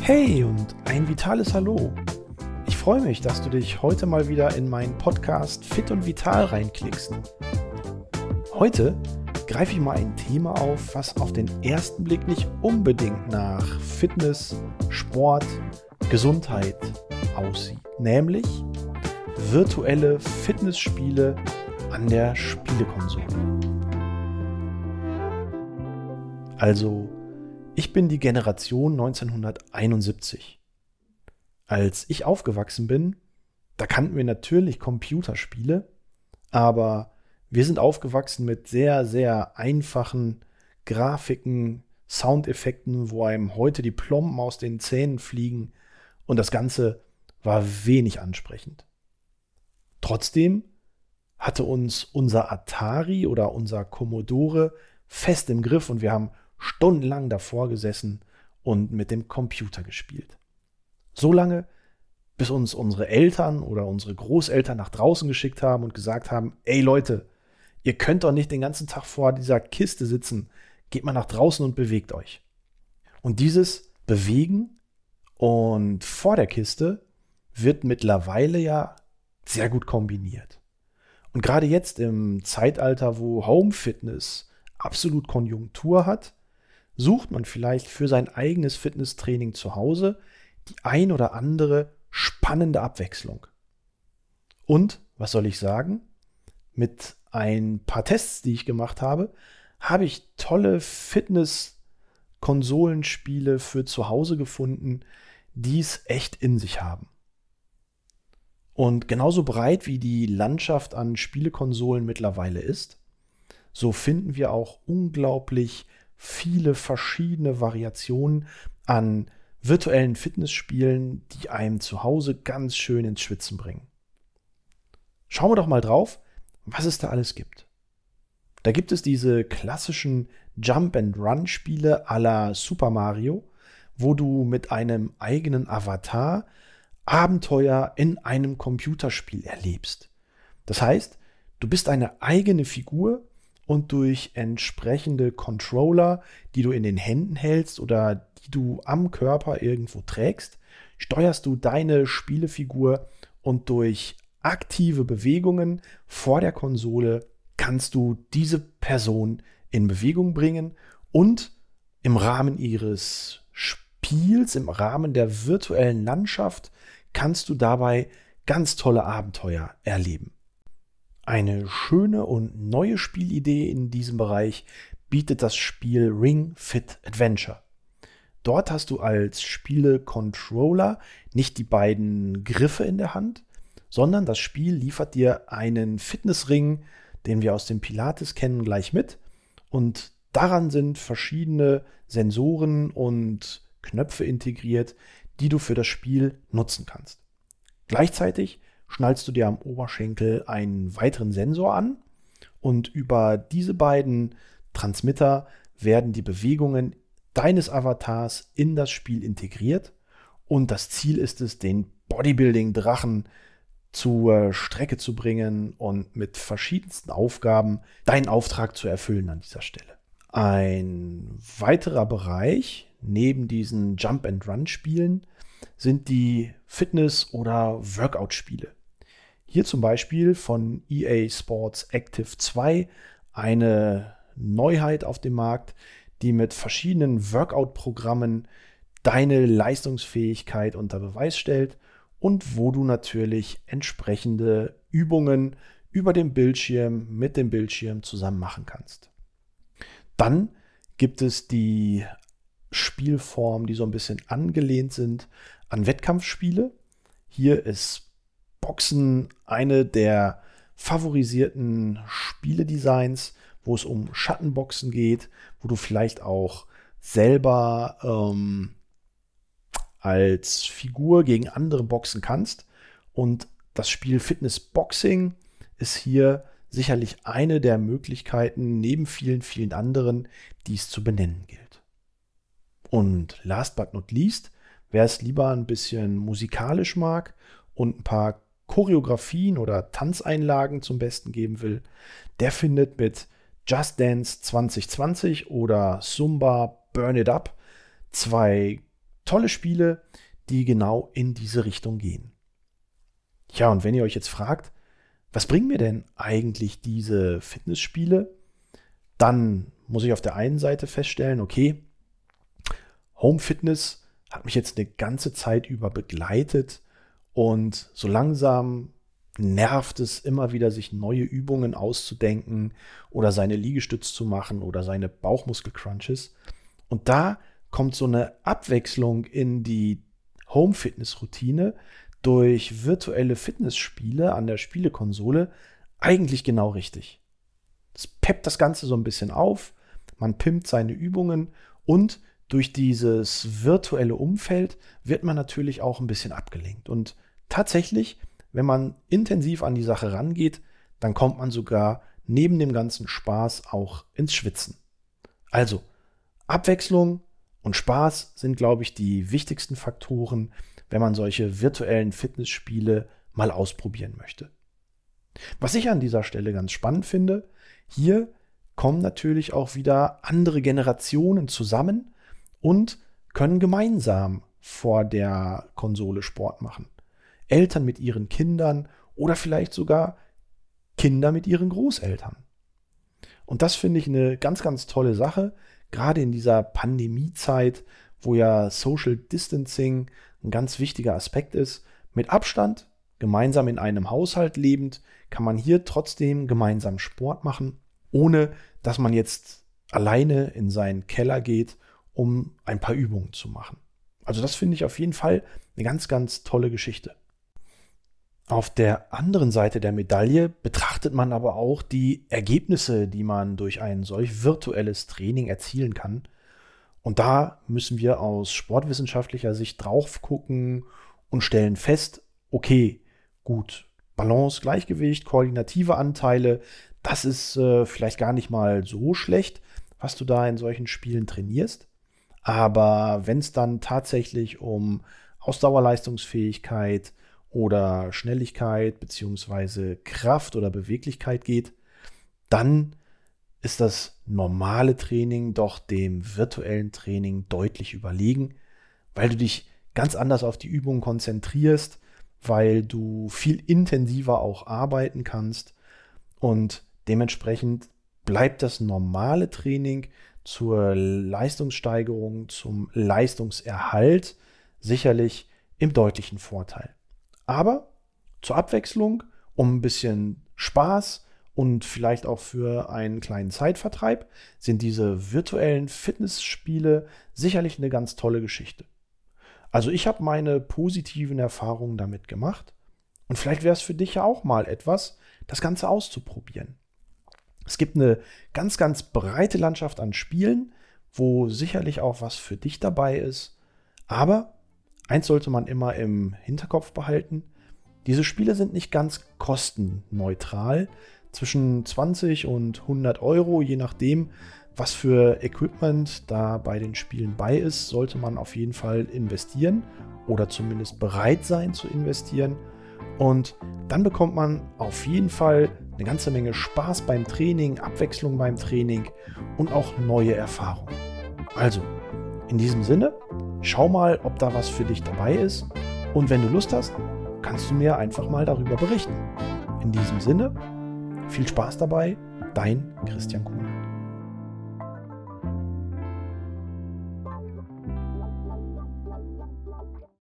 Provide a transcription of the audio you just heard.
Hey und ein vitales Hallo. Ich freue mich, dass du dich heute mal wieder in meinen Podcast Fit und Vital reinklickst. Heute greife ich mal ein Thema auf, was auf den ersten Blick nicht unbedingt nach Fitness, Sport, Gesundheit aussieht, nämlich virtuelle Fitnessspiele an der Spielekonsole. Also ich bin die Generation 1971. Als ich aufgewachsen bin, da kannten wir natürlich Computerspiele, aber wir sind aufgewachsen mit sehr, sehr einfachen Grafiken, Soundeffekten, wo einem heute die Plomben aus den Zähnen fliegen und das Ganze war wenig ansprechend. Trotzdem hatte uns unser Atari oder unser Commodore fest im Griff und wir haben stundenlang davor gesessen und mit dem Computer gespielt. So lange, bis uns unsere Eltern oder unsere Großeltern nach draußen geschickt haben und gesagt haben, ey Leute, ihr könnt doch nicht den ganzen Tag vor dieser Kiste sitzen, geht mal nach draußen und bewegt euch. Und dieses Bewegen und vor der Kiste wird mittlerweile ja sehr gut kombiniert. Und gerade jetzt im Zeitalter, wo Home Fitness absolut Konjunktur hat, sucht man vielleicht für sein eigenes Fitnesstraining zu Hause die ein oder andere spannende Abwechslung. Und, was soll ich sagen? Mit ein paar Tests, die ich gemacht habe, habe ich tolle Fitness-Konsolenspiele für zu Hause gefunden, die es echt in sich haben. Und genauso breit wie die Landschaft an Spielekonsolen mittlerweile ist, so finden wir auch unglaublich viele verschiedene Variationen an virtuellen Fitnessspielen, die einem zu Hause ganz schön ins Schwitzen bringen. Schauen wir doch mal drauf, was es da alles gibt. Da gibt es diese klassischen Jump-and-Run-Spiele à la Super Mario, wo du mit einem eigenen Avatar Abenteuer in einem Computerspiel erlebst. Das heißt, du bist eine eigene Figur, und durch entsprechende Controller, die du in den Händen hältst oder die du am Körper irgendwo trägst, steuerst du deine Spielefigur und durch aktive Bewegungen vor der Konsole kannst du diese Person in Bewegung bringen und im Rahmen ihres Spiels, im Rahmen der virtuellen Landschaft kannst du dabei ganz tolle Abenteuer erleben. Eine schöne und neue Spielidee in diesem Bereich bietet das Spiel Ring Fit Adventure. Dort hast du als Spiele-Controller nicht die beiden Griffe in der Hand, sondern das Spiel liefert dir einen Fitnessring, den wir aus dem Pilates kennen, gleich mit. Und daran sind verschiedene Sensoren und Knöpfe integriert, die du für das Spiel nutzen kannst. Gleichzeitig schnallst du dir am Oberschenkel einen weiteren Sensor an und über diese beiden Transmitter werden die Bewegungen deines Avatars in das Spiel integriert und das Ziel ist es, den Bodybuilding-Drachen zur Strecke zu bringen und mit verschiedensten Aufgaben deinen Auftrag zu erfüllen an dieser Stelle. Ein weiterer Bereich neben diesen Jump-and-Run-Spielen sind die Fitness- oder Workout-Spiele. Hier zum Beispiel von EA Sports Active 2 eine Neuheit auf dem Markt, die mit verschiedenen Workout-Programmen deine Leistungsfähigkeit unter Beweis stellt und wo du natürlich entsprechende Übungen über dem Bildschirm mit dem Bildschirm zusammen machen kannst. Dann gibt es die Spielformen, die so ein bisschen angelehnt sind an Wettkampfspiele. Hier ist Boxen eine der favorisierten Spieledesigns, wo es um Schattenboxen geht, wo du vielleicht auch selber ähm, als Figur gegen andere boxen kannst. Und das Spiel Fitness Boxing ist hier sicherlich eine der Möglichkeiten, neben vielen, vielen anderen, die es zu benennen gilt. Und last but not least, wer es lieber ein bisschen musikalisch mag und ein paar Choreografien oder Tanzeinlagen zum Besten geben will, der findet mit Just Dance 2020 oder Zumba Burn It Up. Zwei tolle Spiele, die genau in diese Richtung gehen. Ja, und wenn ihr euch jetzt fragt, was bringen mir denn eigentlich diese Fitnessspiele? Dann muss ich auf der einen Seite feststellen, okay, Home Fitness hat mich jetzt eine ganze Zeit über begleitet und so langsam nervt es immer wieder, sich neue Übungen auszudenken oder seine Liegestütz zu machen oder seine Bauchmuskelcrunches. Und da kommt so eine Abwechslung in die Home-Fitness-Routine durch virtuelle Fitnessspiele an der Spielekonsole eigentlich genau richtig. Es peppt das Ganze so ein bisschen auf, man pimmt seine Übungen und durch dieses virtuelle Umfeld wird man natürlich auch ein bisschen abgelenkt. Und tatsächlich wenn man intensiv an die Sache rangeht, dann kommt man sogar neben dem ganzen Spaß auch ins Schwitzen. Also, Abwechslung und Spaß sind, glaube ich, die wichtigsten Faktoren, wenn man solche virtuellen Fitnessspiele mal ausprobieren möchte. Was ich an dieser Stelle ganz spannend finde, hier kommen natürlich auch wieder andere Generationen zusammen und können gemeinsam vor der Konsole Sport machen. Eltern mit ihren Kindern oder vielleicht sogar Kinder mit ihren Großeltern. Und das finde ich eine ganz, ganz tolle Sache, gerade in dieser Pandemiezeit, wo ja Social Distancing ein ganz wichtiger Aspekt ist. Mit Abstand, gemeinsam in einem Haushalt lebend, kann man hier trotzdem gemeinsam Sport machen, ohne dass man jetzt alleine in seinen Keller geht, um ein paar Übungen zu machen. Also das finde ich auf jeden Fall eine ganz, ganz tolle Geschichte. Auf der anderen Seite der Medaille betrachtet man aber auch die Ergebnisse, die man durch ein solch virtuelles Training erzielen kann. Und da müssen wir aus sportwissenschaftlicher Sicht drauf gucken und stellen fest, okay, gut, Balance, Gleichgewicht, koordinative Anteile, das ist äh, vielleicht gar nicht mal so schlecht, was du da in solchen Spielen trainierst. Aber wenn es dann tatsächlich um Ausdauerleistungsfähigkeit, oder Schnelligkeit beziehungsweise Kraft oder Beweglichkeit geht, dann ist das normale Training doch dem virtuellen Training deutlich überlegen, weil du dich ganz anders auf die Übung konzentrierst, weil du viel intensiver auch arbeiten kannst und dementsprechend bleibt das normale Training zur Leistungssteigerung, zum Leistungserhalt sicherlich im deutlichen Vorteil. Aber zur Abwechslung, um ein bisschen Spaß und vielleicht auch für einen kleinen Zeitvertreib, sind diese virtuellen Fitnessspiele sicherlich eine ganz tolle Geschichte. Also ich habe meine positiven Erfahrungen damit gemacht und vielleicht wäre es für dich ja auch mal etwas, das Ganze auszuprobieren. Es gibt eine ganz, ganz breite Landschaft an Spielen, wo sicherlich auch was für dich dabei ist. Aber Eins sollte man immer im Hinterkopf behalten. Diese Spiele sind nicht ganz kostenneutral. Zwischen 20 und 100 Euro, je nachdem, was für Equipment da bei den Spielen bei ist, sollte man auf jeden Fall investieren oder zumindest bereit sein zu investieren. Und dann bekommt man auf jeden Fall eine ganze Menge Spaß beim Training, Abwechslung beim Training und auch neue Erfahrungen. Also, in diesem Sinne, schau mal, ob da was für dich dabei ist. Und wenn du Lust hast, kannst du mir einfach mal darüber berichten. In diesem Sinne, viel Spaß dabei, dein Christian Kuhn.